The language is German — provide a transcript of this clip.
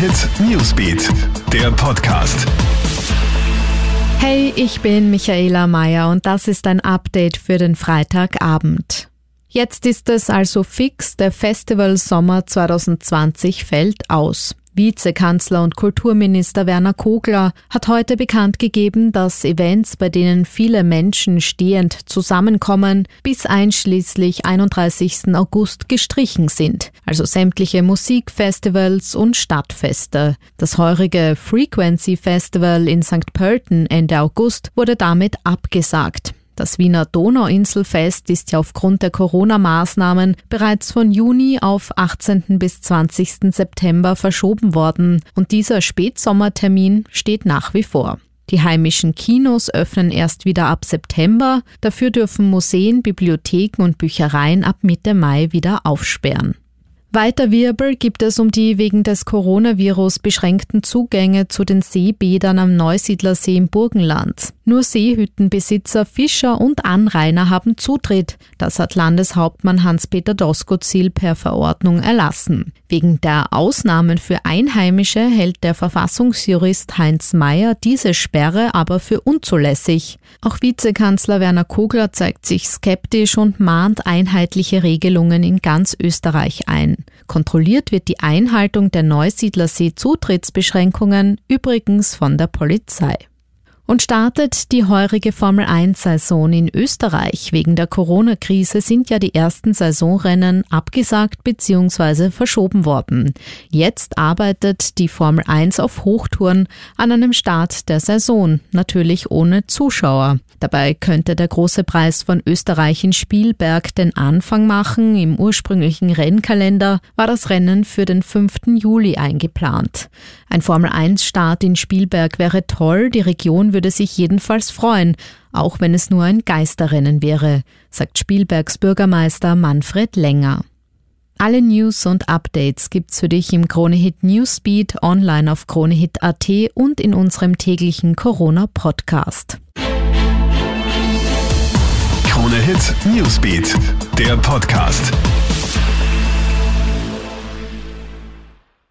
Hit Newsbeat, der Podcast. Hey, ich bin Michaela Mayer und das ist ein Update für den Freitagabend. Jetzt ist es also fix, der Festival Sommer 2020 fällt aus. Vizekanzler und Kulturminister Werner Kogler hat heute bekannt gegeben, dass Events, bei denen viele Menschen stehend zusammenkommen, bis einschließlich 31. August gestrichen sind, also sämtliche Musikfestivals und Stadtfeste. Das heurige Frequency Festival in St. Pölten Ende August wurde damit abgesagt. Das Wiener Donauinselfest ist ja aufgrund der Corona-Maßnahmen bereits von Juni auf 18. bis 20. September verschoben worden und dieser Spätsommertermin steht nach wie vor. Die heimischen Kinos öffnen erst wieder ab September, dafür dürfen Museen, Bibliotheken und Büchereien ab Mitte Mai wieder aufsperren. Weiter Wirbel gibt es um die wegen des Coronavirus beschränkten Zugänge zu den Seebädern am Neusiedlersee im Burgenland. Nur Seehüttenbesitzer, Fischer und Anrainer haben Zutritt. Das hat Landeshauptmann Hans-Peter Doskozil per Verordnung erlassen. Wegen der Ausnahmen für Einheimische hält der Verfassungsjurist Heinz Mayer diese Sperre aber für unzulässig. Auch Vizekanzler Werner Kogler zeigt sich skeptisch und mahnt einheitliche Regelungen in ganz Österreich ein. Kontrolliert wird die Einhaltung der Neusiedlersee-Zutrittsbeschränkungen übrigens von der Polizei und startet die heurige Formel 1-Saison in Österreich. Wegen der Corona-Krise sind ja die ersten Saisonrennen abgesagt bzw. verschoben worden. Jetzt arbeitet die Formel 1 auf Hochtouren an einem Start der Saison, natürlich ohne Zuschauer. Dabei könnte der große Preis von Österreich in Spielberg den Anfang machen. Im ursprünglichen Rennkalender war das Rennen für den 5. Juli eingeplant. Ein Formel-1-Start in Spielberg wäre toll, die Region würde sich jedenfalls freuen, auch wenn es nur ein Geisterrennen wäre, sagt Spielbergs Bürgermeister Manfred Länger. Alle News und Updates gibt's für dich im Kronehit Newsbeat online auf kronehit.at und in unserem täglichen Corona Podcast. Krone Hit Newsbeat, der Podcast.